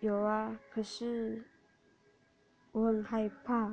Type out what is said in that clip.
有啊可是我很害怕。